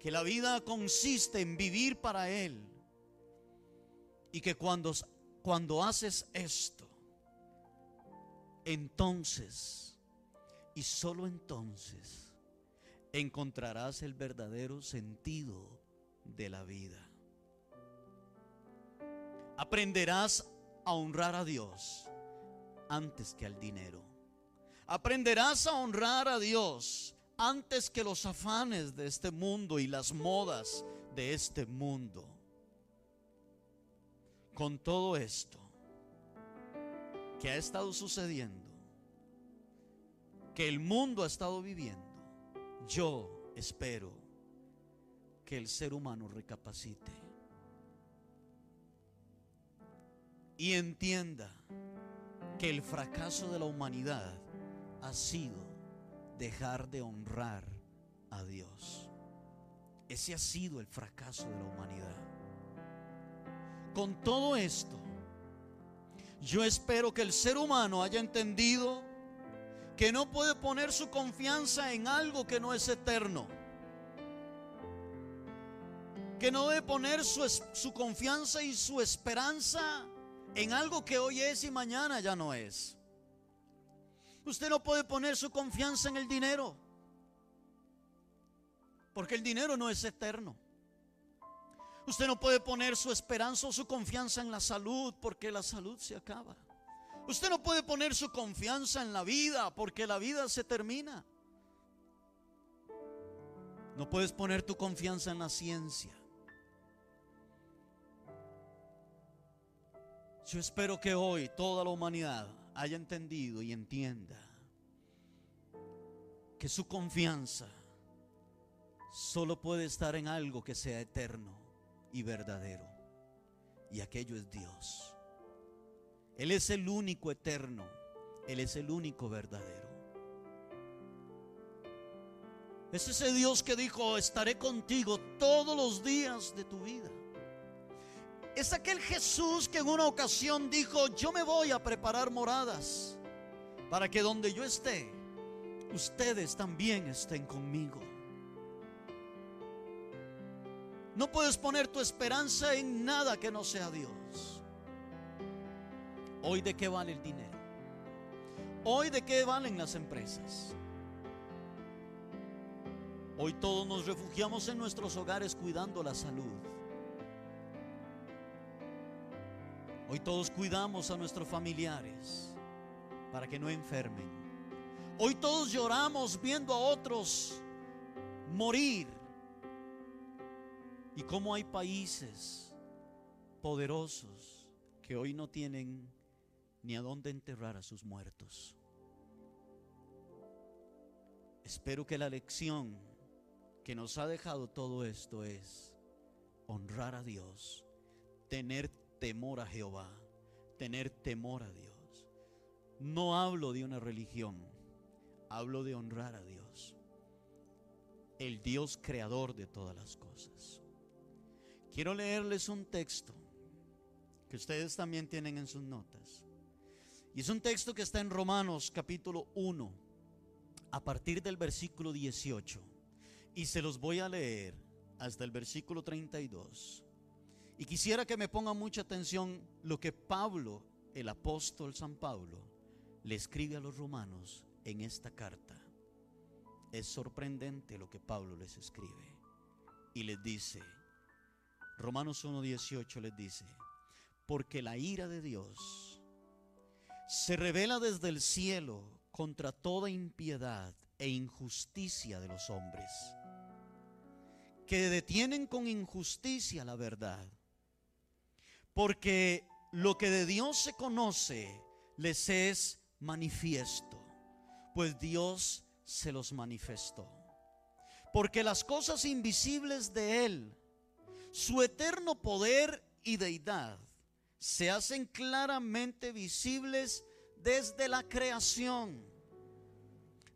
que la vida consiste en vivir para Él y que cuando, cuando haces esto, entonces y solo entonces encontrarás el verdadero sentido de la vida. Aprenderás a honrar a Dios antes que al dinero. Aprenderás a honrar a Dios antes que los afanes de este mundo y las modas de este mundo. Con todo esto que ha estado sucediendo, que el mundo ha estado viviendo, yo espero que el ser humano recapacite y entienda que el fracaso de la humanidad ha sido dejar de honrar a Dios. Ese ha sido el fracaso de la humanidad. Con todo esto, yo espero que el ser humano haya entendido que no puede poner su confianza en algo que no es eterno. Que no debe poner su, su confianza y su esperanza en algo que hoy es y mañana ya no es. Usted no puede poner su confianza en el dinero. Porque el dinero no es eterno. Usted no puede poner su esperanza o su confianza en la salud porque la salud se acaba. Usted no puede poner su confianza en la vida porque la vida se termina. No puedes poner tu confianza en la ciencia. Yo espero que hoy toda la humanidad haya entendido y entienda que su confianza solo puede estar en algo que sea eterno y verdadero. Y aquello es Dios. Él es el único eterno. Él es el único verdadero. Es ese Dios que dijo, estaré contigo todos los días de tu vida. Es aquel Jesús que en una ocasión dijo, yo me voy a preparar moradas para que donde yo esté, ustedes también estén conmigo. No puedes poner tu esperanza en nada que no sea Dios. Hoy de qué vale el dinero. Hoy de qué valen las empresas. Hoy todos nos refugiamos en nuestros hogares cuidando la salud. Hoy todos cuidamos a nuestros familiares para que no enfermen. Hoy todos lloramos viendo a otros morir y cómo hay países poderosos que hoy no tienen ni a dónde enterrar a sus muertos. Espero que la lección que nos ha dejado todo esto es honrar a Dios, tener temor a Jehová, tener temor a Dios. No hablo de una religión, hablo de honrar a Dios, el Dios creador de todas las cosas. Quiero leerles un texto que ustedes también tienen en sus notas. Y es un texto que está en Romanos capítulo 1, a partir del versículo 18. Y se los voy a leer hasta el versículo 32. Y quisiera que me pongan mucha atención lo que Pablo, el apóstol San Pablo, le escribe a los romanos en esta carta. Es sorprendente lo que Pablo les escribe. Y les dice, Romanos 1.18 les dice, porque la ira de Dios se revela desde el cielo contra toda impiedad e injusticia de los hombres, que detienen con injusticia la verdad, porque lo que de Dios se conoce les es manifiesto, pues Dios se los manifestó. Porque las cosas invisibles de Él, su eterno poder y deidad se hacen claramente visibles desde la creación,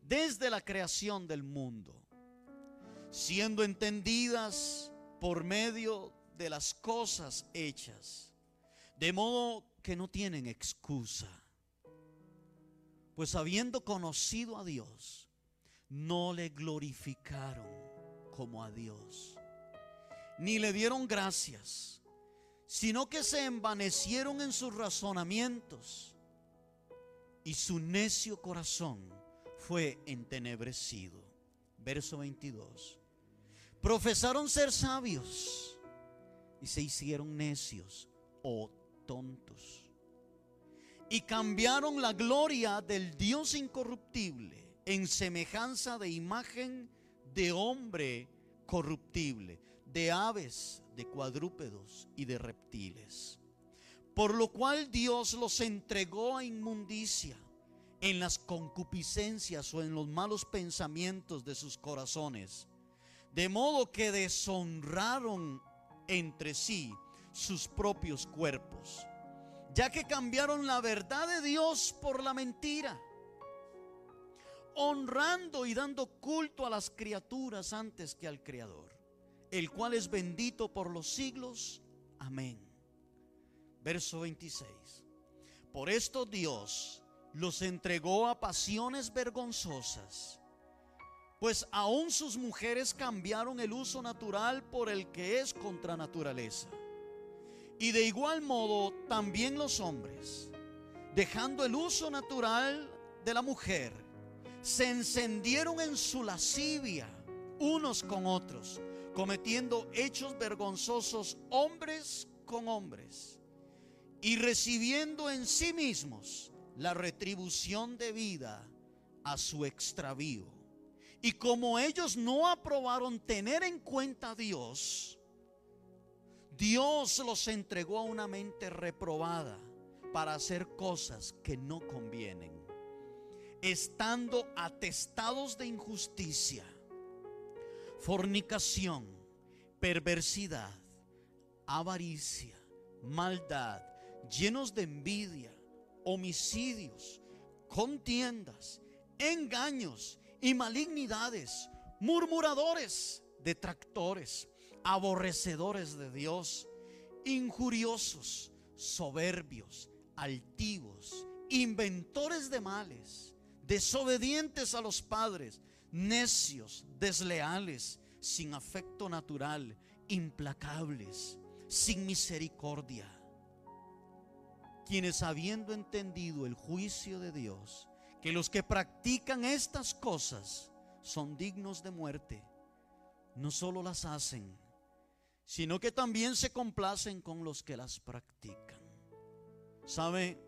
desde la creación del mundo, siendo entendidas por medio de las cosas hechas, de modo que no tienen excusa. Pues habiendo conocido a Dios, no le glorificaron como a Dios ni le dieron gracias, sino que se envanecieron en sus razonamientos y su necio corazón fue entenebrecido. Verso 22. Profesaron ser sabios y se hicieron necios o tontos. Y cambiaron la gloria del Dios incorruptible en semejanza de imagen de hombre corruptible de aves, de cuadrúpedos y de reptiles. Por lo cual Dios los entregó a inmundicia en las concupiscencias o en los malos pensamientos de sus corazones, de modo que deshonraron entre sí sus propios cuerpos, ya que cambiaron la verdad de Dios por la mentira, honrando y dando culto a las criaturas antes que al Creador el cual es bendito por los siglos. Amén. Verso 26. Por esto Dios los entregó a pasiones vergonzosas, pues aún sus mujeres cambiaron el uso natural por el que es contra naturaleza. Y de igual modo también los hombres, dejando el uso natural de la mujer, se encendieron en su lascivia unos con otros cometiendo hechos vergonzosos hombres con hombres y recibiendo en sí mismos la retribución de vida a su extravío. Y como ellos no aprobaron tener en cuenta a Dios, Dios los entregó a una mente reprobada para hacer cosas que no convienen, estando atestados de injusticia, fornicación, perversidad, avaricia, maldad, llenos de envidia, homicidios, contiendas, engaños y malignidades, murmuradores, detractores, aborrecedores de Dios, injuriosos, soberbios, altivos, inventores de males, desobedientes a los padres, necios, desleales, sin afecto natural, implacables, sin misericordia, quienes habiendo entendido el juicio de Dios, que los que practican estas cosas son dignos de muerte, no solo las hacen, sino que también se complacen con los que las practican. ¿Sabe?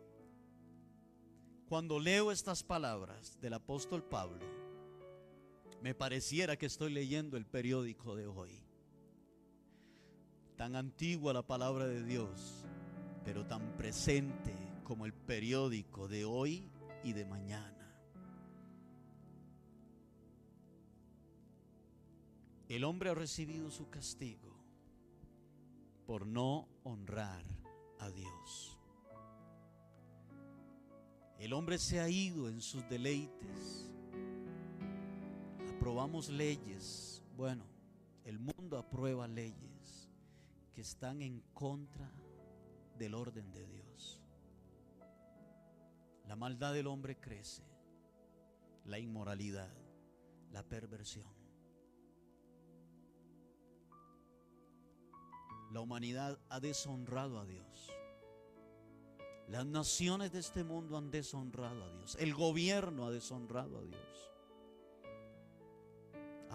Cuando leo estas palabras del apóstol Pablo, me pareciera que estoy leyendo el periódico de hoy. Tan antigua la palabra de Dios, pero tan presente como el periódico de hoy y de mañana. El hombre ha recibido su castigo por no honrar a Dios. El hombre se ha ido en sus deleites. Aprobamos leyes. Bueno, el mundo aprueba leyes que están en contra del orden de Dios. La maldad del hombre crece, la inmoralidad, la perversión. La humanidad ha deshonrado a Dios. Las naciones de este mundo han deshonrado a Dios. El gobierno ha deshonrado a Dios.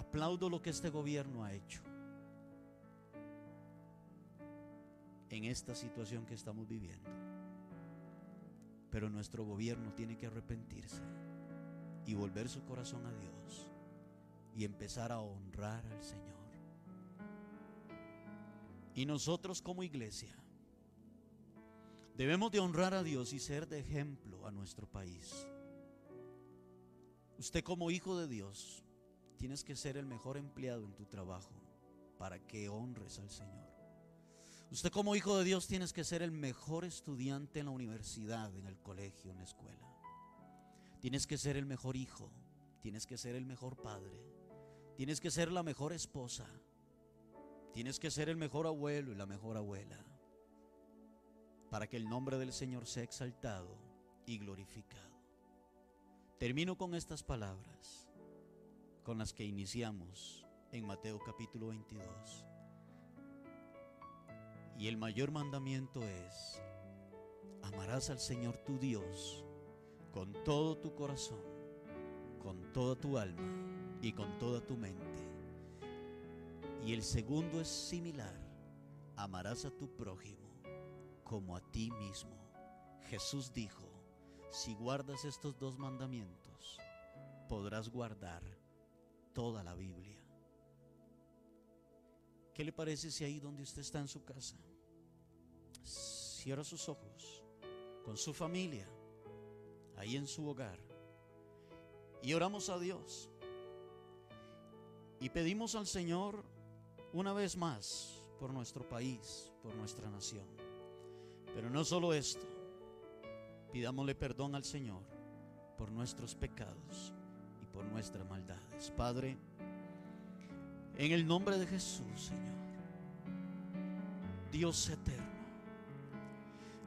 Aplaudo lo que este gobierno ha hecho en esta situación que estamos viviendo. Pero nuestro gobierno tiene que arrepentirse y volver su corazón a Dios y empezar a honrar al Señor. Y nosotros como iglesia debemos de honrar a Dios y ser de ejemplo a nuestro país. Usted como hijo de Dios tienes que ser el mejor empleado en tu trabajo para que honres al Señor. Usted como hijo de Dios tienes que ser el mejor estudiante en la universidad, en el colegio, en la escuela. Tienes que ser el mejor hijo, tienes que ser el mejor padre, tienes que ser la mejor esposa, Tienes que ser el mejor abuelo y la mejor abuela para que el nombre del Señor sea exaltado y glorificado. Termino con estas palabras con las que iniciamos en Mateo capítulo 22. Y el mayor mandamiento es, amarás al Señor tu Dios con todo tu corazón, con toda tu alma y con toda tu mente y el segundo es similar. Amarás a tu prójimo como a ti mismo. Jesús dijo, si guardas estos dos mandamientos, podrás guardar toda la Biblia. ¿Qué le parece si ahí donde usted está en su casa, cierra sus ojos con su familia, ahí en su hogar, y oramos a Dios y pedimos al Señor una vez más por nuestro país, por nuestra nación. Pero no solo esto, pidámosle perdón al Señor por nuestros pecados por nuestras maldades. Padre, en el nombre de Jesús, Señor, Dios eterno,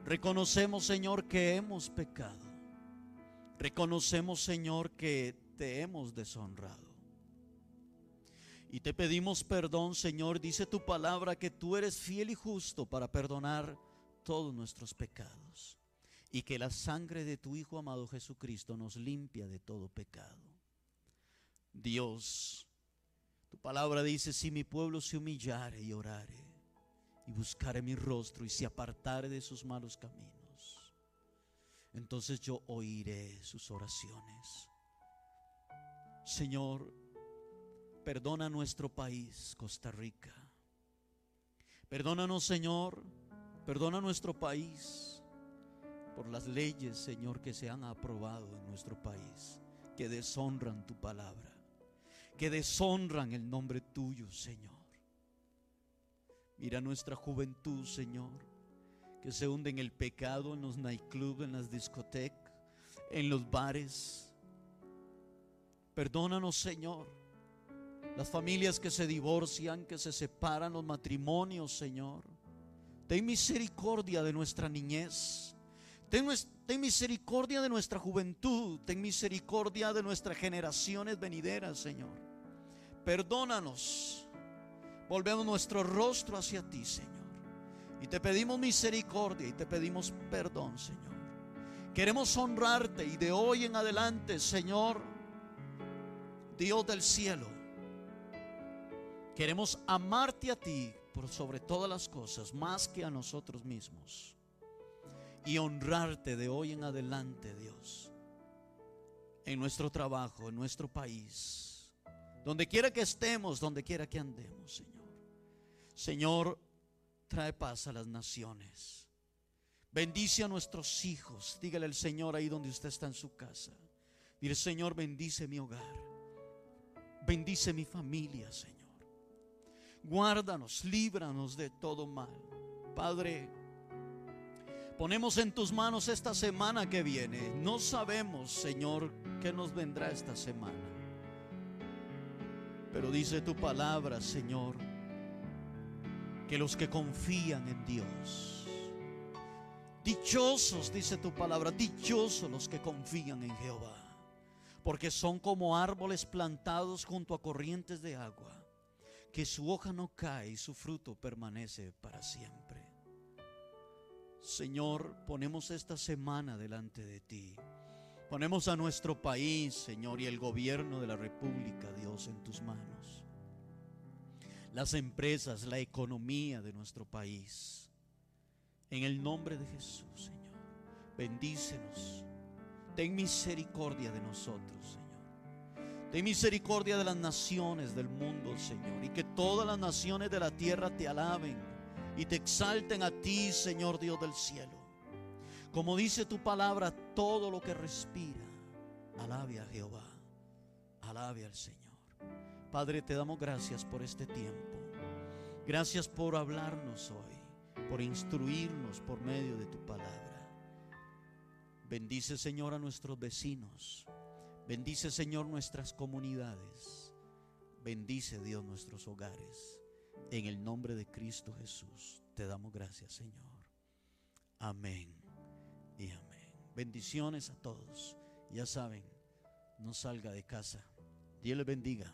reconocemos, Señor, que hemos pecado. Reconocemos, Señor, que te hemos deshonrado. Y te pedimos perdón, Señor. Dice tu palabra que tú eres fiel y justo para perdonar todos nuestros pecados. Y que la sangre de tu Hijo amado Jesucristo nos limpia de todo pecado. Dios, tu palabra dice, si mi pueblo se humillare y orare y buscare mi rostro y se apartare de sus malos caminos, entonces yo oiré sus oraciones. Señor, Perdona nuestro país, Costa Rica. Perdónanos, Señor. Perdona nuestro país. por las leyes, Señor, que se han aprobado en nuestro país, que deshonran tu palabra, que deshonran el nombre tuyo, Señor. Mira nuestra juventud, Señor, que se hunde en el pecado, en los nightclubs, en las discotecas, en los bares. Perdónanos, Señor. Las familias que se divorcian, que se separan, los matrimonios, Señor. Ten misericordia de nuestra niñez. Ten, misericordia de nuestra juventud. Ten misericordia de nuestras generaciones venideras, Señor. Perdónanos volvemos nuestro rostro hacia ti, Señor. Y te pedimos misericordia y te pedimos perdón, Señor. Queremos honrarte y de hoy en adelante, Señor, Dios del cielo, queremos amarte a ti por sobre todas las cosas, más que a nosotros mismos. Y honrarte de hoy en adelante, Dios, en nuestro trabajo, en nuestro país, donde quiera que estemos, donde quiera que andemos, Señor. Señor, trae paz a las naciones. Bendice a nuestros hijos. Dígale al Señor ahí donde usted está en su casa. Dile, Señor, bendice mi hogar. Bendice mi familia, Señor. Guárdanos, líbranos de todo mal. Padre, ponemos en tus manos esta semana que viene. No sabemos, Señor, qué nos vendrá esta semana. Pero dice tu palabra, Señor que los que confían en Dios. Dichosos, dice tu palabra, dichosos los que confían en Jehová, porque son como árboles plantados junto a corrientes de agua, que su hoja no cae y su fruto permanece para siempre. Señor, ponemos esta semana delante de ti. Ponemos a nuestro país, Señor, y el gobierno de la República, Dios, en tus manos las empresas, la economía de nuestro país. En el nombre de Jesús, Señor, bendícenos. Ten misericordia de nosotros, Señor. Ten misericordia de las naciones del mundo, Señor. Y que todas las naciones de la tierra te alaben y te exalten a ti, Señor Dios del cielo. Como dice tu palabra, todo lo que respira, alabe a Jehová. Alabe al Señor. Padre, te damos gracias por este tiempo. Gracias por hablarnos hoy, por instruirnos por medio de tu palabra. Bendice, Señor, a nuestros vecinos. Bendice, Señor, nuestras comunidades. Bendice, Dios, nuestros hogares. En el nombre de Cristo Jesús, te damos gracias, Señor. Amén y amén. Bendiciones a todos. Ya saben, no salga de casa. Dios les bendiga.